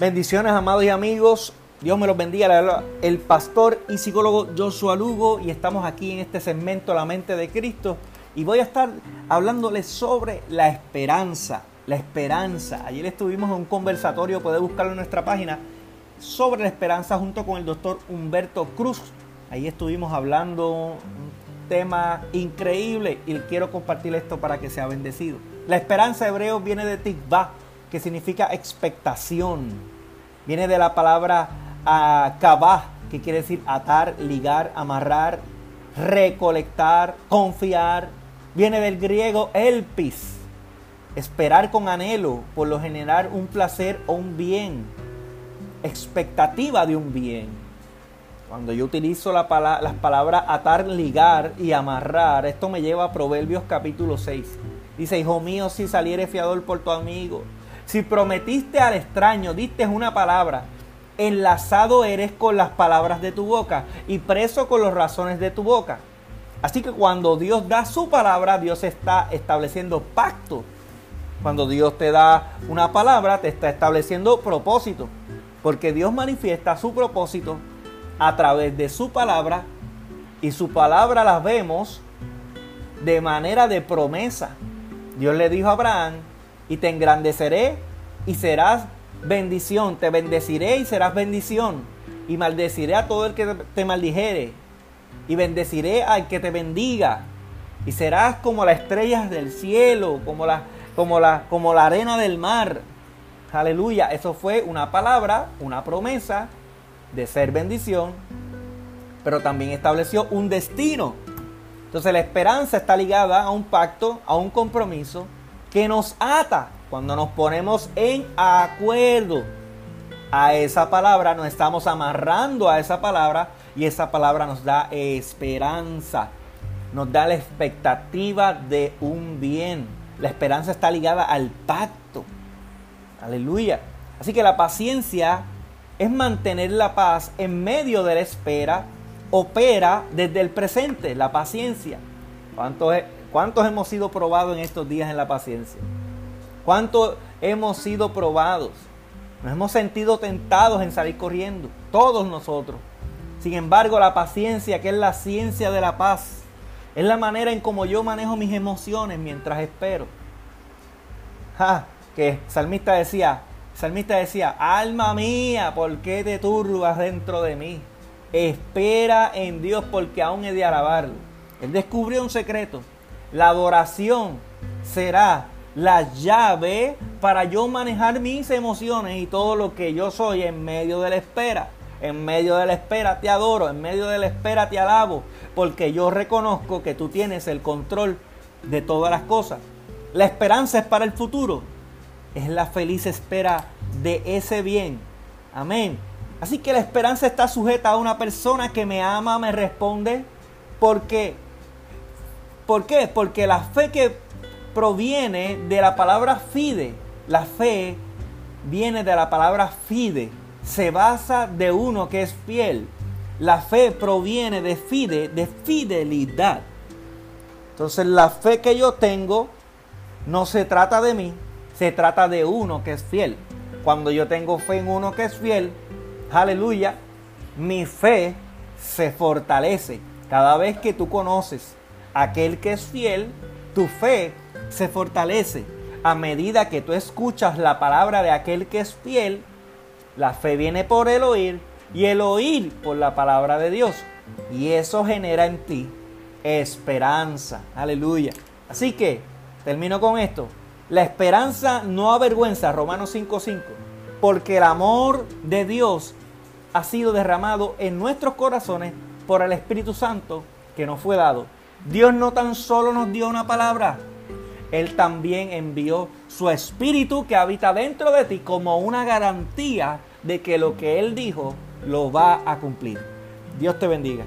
Bendiciones, amados y amigos. Dios me los bendiga. El pastor y psicólogo Joshua Lugo y estamos aquí en este segmento La mente de Cristo y voy a estar hablándoles sobre la esperanza. La esperanza. Ayer estuvimos en un conversatorio, puede buscarlo en nuestra página, sobre la esperanza junto con el doctor Humberto Cruz. Ahí estuvimos hablando un tema increíble y quiero compartir esto para que sea bendecido. La esperanza hebreo viene de tikva, que significa expectación Viene de la palabra uh, que quiere decir atar, ligar, amarrar, recolectar, confiar. Viene del griego elpis, esperar con anhelo, por lo general un placer o un bien, expectativa de un bien. Cuando yo utilizo la las palabras atar, ligar y amarrar, esto me lleva a Proverbios capítulo 6. Dice, hijo mío, si saliere fiador por tu amigo, si prometiste al extraño, diste una palabra, enlazado eres con las palabras de tu boca y preso con las razones de tu boca. Así que cuando Dios da su palabra, Dios está estableciendo pacto. Cuando Dios te da una palabra, te está estableciendo propósito. Porque Dios manifiesta su propósito a través de su palabra y su palabra la vemos de manera de promesa. Dios le dijo a Abraham, y te engrandeceré y serás bendición. Te bendeciré y serás bendición. Y maldeciré a todo el que te maldijere. Y bendeciré al que te bendiga. Y serás como las estrellas del cielo, como la, como la, como la arena del mar. Aleluya. Eso fue una palabra, una promesa de ser bendición. Pero también estableció un destino. Entonces la esperanza está ligada a un pacto, a un compromiso que nos ata cuando nos ponemos en acuerdo a esa palabra, nos estamos amarrando a esa palabra y esa palabra nos da esperanza, nos da la expectativa de un bien. La esperanza está ligada al pacto. Aleluya. Así que la paciencia es mantener la paz en medio de la espera, opera desde el presente, la paciencia. ¿Cuántos ¿Cuántos hemos sido probados en estos días en la paciencia? ¿Cuántos hemos sido probados? Nos hemos sentido tentados en salir corriendo, todos nosotros. Sin embargo, la paciencia, que es la ciencia de la paz, es la manera en cómo yo manejo mis emociones mientras espero. Ja, que salmista decía, salmista decía, alma mía, ¿por qué te turbas dentro de mí? Espera en Dios porque aún he de alabarlo. Él descubrió un secreto la adoración será la llave para yo manejar mis emociones y todo lo que yo soy en medio de la espera. En medio de la espera te adoro, en medio de la espera te alabo, porque yo reconozco que tú tienes el control de todas las cosas. La esperanza es para el futuro, es la feliz espera de ese bien. Amén. Así que la esperanza está sujeta a una persona que me ama, me responde, porque ¿Por qué? Porque la fe que proviene de la palabra fide, la fe viene de la palabra fide, se basa de uno que es fiel. La fe proviene de fide, de fidelidad. Entonces la fe que yo tengo no se trata de mí, se trata de uno que es fiel. Cuando yo tengo fe en uno que es fiel, aleluya, mi fe se fortalece. Cada vez que tú conoces aquel que es fiel, tu fe se fortalece. A medida que tú escuchas la palabra de aquel que es fiel, la fe viene por el oír y el oír por la palabra de Dios. Y eso genera en ti esperanza. Aleluya. Así que, termino con esto. La esperanza no avergüenza, Romanos 5:5, porque el amor de Dios ha sido derramado en nuestros corazones por el Espíritu Santo que nos fue dado Dios no tan solo nos dio una palabra, Él también envió su espíritu que habita dentro de ti como una garantía de que lo que Él dijo lo va a cumplir. Dios te bendiga.